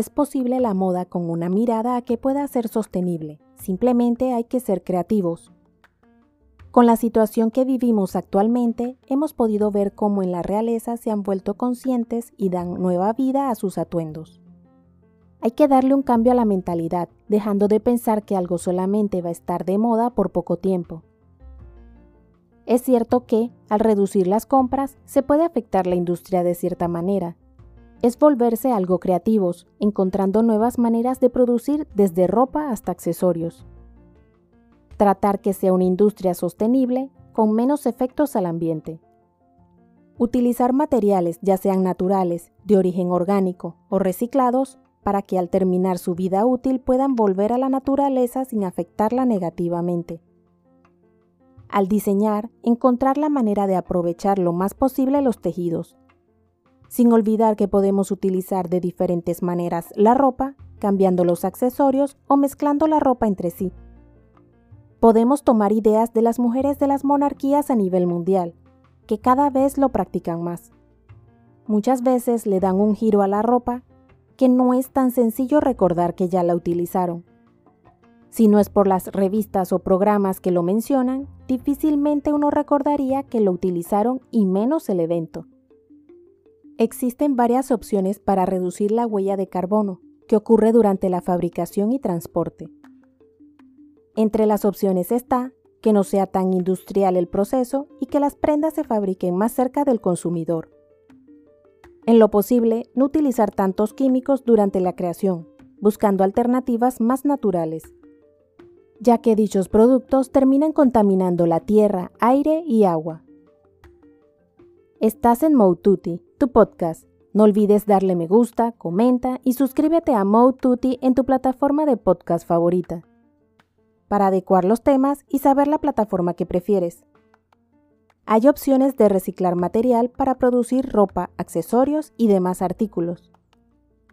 es posible la moda con una mirada a que pueda ser sostenible. Simplemente hay que ser creativos. Con la situación que vivimos actualmente, hemos podido ver cómo en la realeza se han vuelto conscientes y dan nueva vida a sus atuendos. Hay que darle un cambio a la mentalidad, dejando de pensar que algo solamente va a estar de moda por poco tiempo. Es cierto que, al reducir las compras, se puede afectar la industria de cierta manera. Es volverse algo creativos, encontrando nuevas maneras de producir desde ropa hasta accesorios tratar que sea una industria sostenible con menos efectos al ambiente. Utilizar materiales, ya sean naturales, de origen orgánico o reciclados, para que al terminar su vida útil puedan volver a la naturaleza sin afectarla negativamente. Al diseñar, encontrar la manera de aprovechar lo más posible los tejidos, sin olvidar que podemos utilizar de diferentes maneras la ropa, cambiando los accesorios o mezclando la ropa entre sí podemos tomar ideas de las mujeres de las monarquías a nivel mundial, que cada vez lo practican más. Muchas veces le dan un giro a la ropa que no es tan sencillo recordar que ya la utilizaron. Si no es por las revistas o programas que lo mencionan, difícilmente uno recordaría que lo utilizaron y menos el evento. Existen varias opciones para reducir la huella de carbono que ocurre durante la fabricación y transporte. Entre las opciones está que no sea tan industrial el proceso y que las prendas se fabriquen más cerca del consumidor. En lo posible, no utilizar tantos químicos durante la creación, buscando alternativas más naturales, ya que dichos productos terminan contaminando la tierra, aire y agua. Estás en Moututi, tu podcast. No olvides darle me gusta, comenta y suscríbete a Moututi en tu plataforma de podcast favorita para adecuar los temas y saber la plataforma que prefieres. Hay opciones de reciclar material para producir ropa, accesorios y demás artículos,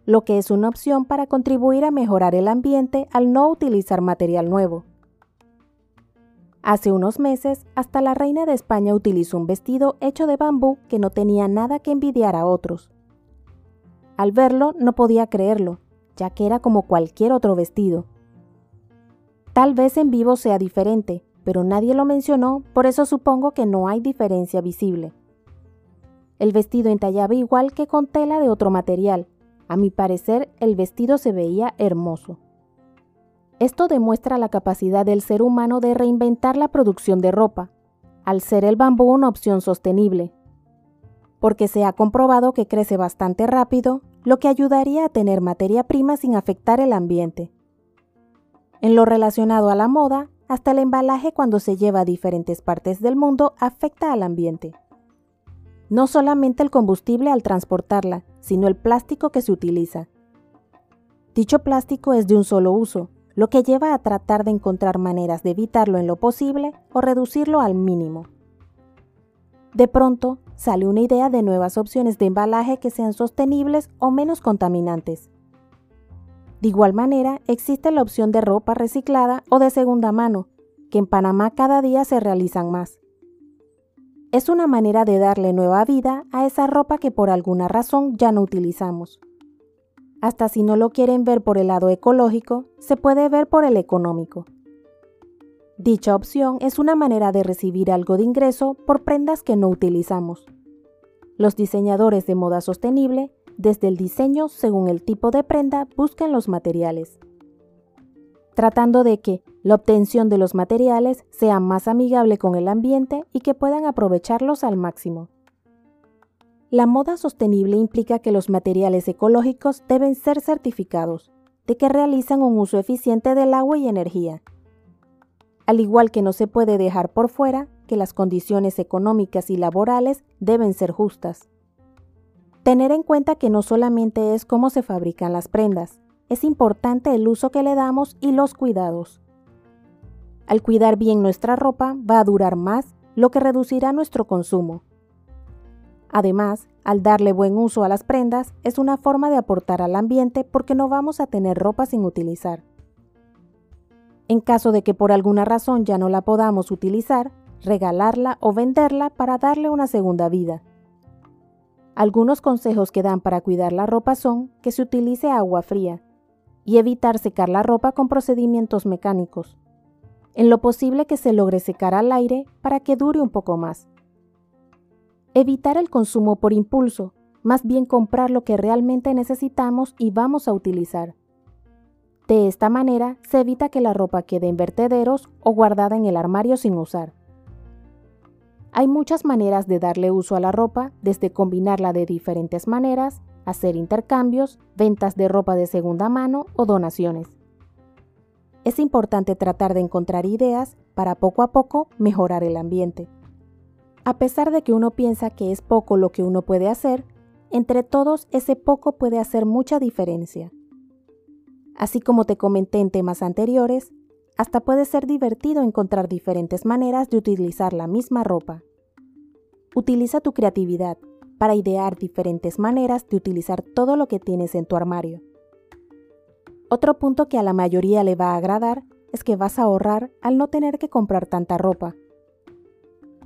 lo que es una opción para contribuir a mejorar el ambiente al no utilizar material nuevo. Hace unos meses, hasta la reina de España utilizó un vestido hecho de bambú que no tenía nada que envidiar a otros. Al verlo no podía creerlo, ya que era como cualquier otro vestido, Tal vez en vivo sea diferente, pero nadie lo mencionó, por eso supongo que no hay diferencia visible. El vestido entallaba igual que con tela de otro material. A mi parecer, el vestido se veía hermoso. Esto demuestra la capacidad del ser humano de reinventar la producción de ropa, al ser el bambú una opción sostenible, porque se ha comprobado que crece bastante rápido, lo que ayudaría a tener materia prima sin afectar el ambiente. En lo relacionado a la moda, hasta el embalaje cuando se lleva a diferentes partes del mundo afecta al ambiente. No solamente el combustible al transportarla, sino el plástico que se utiliza. Dicho plástico es de un solo uso, lo que lleva a tratar de encontrar maneras de evitarlo en lo posible o reducirlo al mínimo. De pronto, sale una idea de nuevas opciones de embalaje que sean sostenibles o menos contaminantes. De igual manera, existe la opción de ropa reciclada o de segunda mano, que en Panamá cada día se realizan más. Es una manera de darle nueva vida a esa ropa que por alguna razón ya no utilizamos. Hasta si no lo quieren ver por el lado ecológico, se puede ver por el económico. Dicha opción es una manera de recibir algo de ingreso por prendas que no utilizamos. Los diseñadores de moda sostenible desde el diseño según el tipo de prenda buscan los materiales, tratando de que la obtención de los materiales sea más amigable con el ambiente y que puedan aprovecharlos al máximo. La moda sostenible implica que los materiales ecológicos deben ser certificados, de que realizan un uso eficiente del agua y energía. Al igual que no se puede dejar por fuera que las condiciones económicas y laborales deben ser justas. Tener en cuenta que no solamente es cómo se fabrican las prendas, es importante el uso que le damos y los cuidados. Al cuidar bien nuestra ropa va a durar más, lo que reducirá nuestro consumo. Además, al darle buen uso a las prendas es una forma de aportar al ambiente porque no vamos a tener ropa sin utilizar. En caso de que por alguna razón ya no la podamos utilizar, regalarla o venderla para darle una segunda vida. Algunos consejos que dan para cuidar la ropa son que se utilice agua fría y evitar secar la ropa con procedimientos mecánicos. En lo posible que se logre secar al aire para que dure un poco más. Evitar el consumo por impulso, más bien comprar lo que realmente necesitamos y vamos a utilizar. De esta manera se evita que la ropa quede en vertederos o guardada en el armario sin usar. Hay muchas maneras de darle uso a la ropa, desde combinarla de diferentes maneras, hacer intercambios, ventas de ropa de segunda mano o donaciones. Es importante tratar de encontrar ideas para poco a poco mejorar el ambiente. A pesar de que uno piensa que es poco lo que uno puede hacer, entre todos ese poco puede hacer mucha diferencia. Así como te comenté en temas anteriores, hasta puede ser divertido encontrar diferentes maneras de utilizar la misma ropa. Utiliza tu creatividad para idear diferentes maneras de utilizar todo lo que tienes en tu armario. Otro punto que a la mayoría le va a agradar es que vas a ahorrar al no tener que comprar tanta ropa.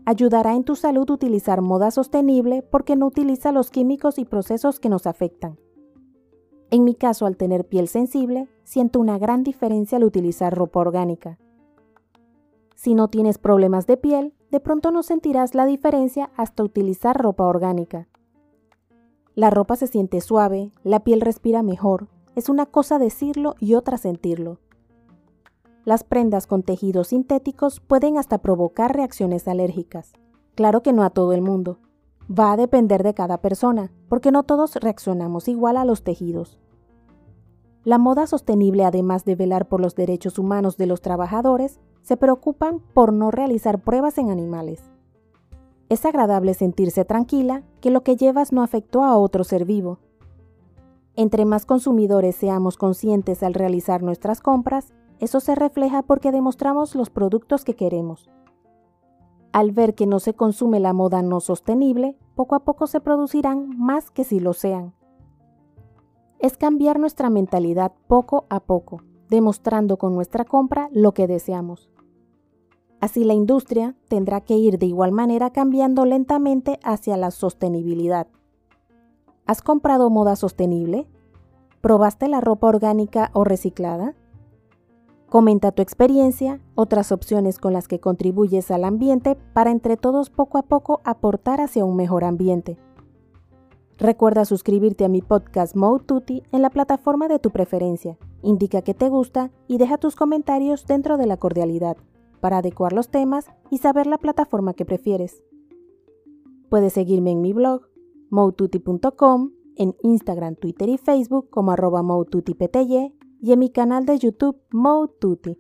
Ayudará en tu salud utilizar moda sostenible porque no utiliza los químicos y procesos que nos afectan. En mi caso, al tener piel sensible, siento una gran diferencia al utilizar ropa orgánica. Si no tienes problemas de piel, de pronto no sentirás la diferencia hasta utilizar ropa orgánica. La ropa se siente suave, la piel respira mejor, es una cosa decirlo y otra sentirlo. Las prendas con tejidos sintéticos pueden hasta provocar reacciones alérgicas. Claro que no a todo el mundo. Va a depender de cada persona, porque no todos reaccionamos igual a los tejidos. La moda sostenible, además de velar por los derechos humanos de los trabajadores, se preocupan por no realizar pruebas en animales. Es agradable sentirse tranquila que lo que llevas no afectó a otro ser vivo. Entre más consumidores seamos conscientes al realizar nuestras compras, eso se refleja porque demostramos los productos que queremos. Al ver que no se consume la moda no sostenible, poco a poco se producirán más que si lo sean. Es cambiar nuestra mentalidad poco a poco, demostrando con nuestra compra lo que deseamos. Así la industria tendrá que ir de igual manera cambiando lentamente hacia la sostenibilidad. ¿Has comprado moda sostenible? ¿Probaste la ropa orgánica o reciclada? Comenta tu experiencia, otras opciones con las que contribuyes al ambiente para entre todos poco a poco aportar hacia un mejor ambiente. Recuerda suscribirte a mi podcast Mode Tutti en la plataforma de tu preferencia. Indica que te gusta y deja tus comentarios dentro de la cordialidad para adecuar los temas y saber la plataforma que prefieres. Puedes seguirme en mi blog, moututi.com, en Instagram, Twitter y Facebook como arroba y en mi canal de YouTube Moututi.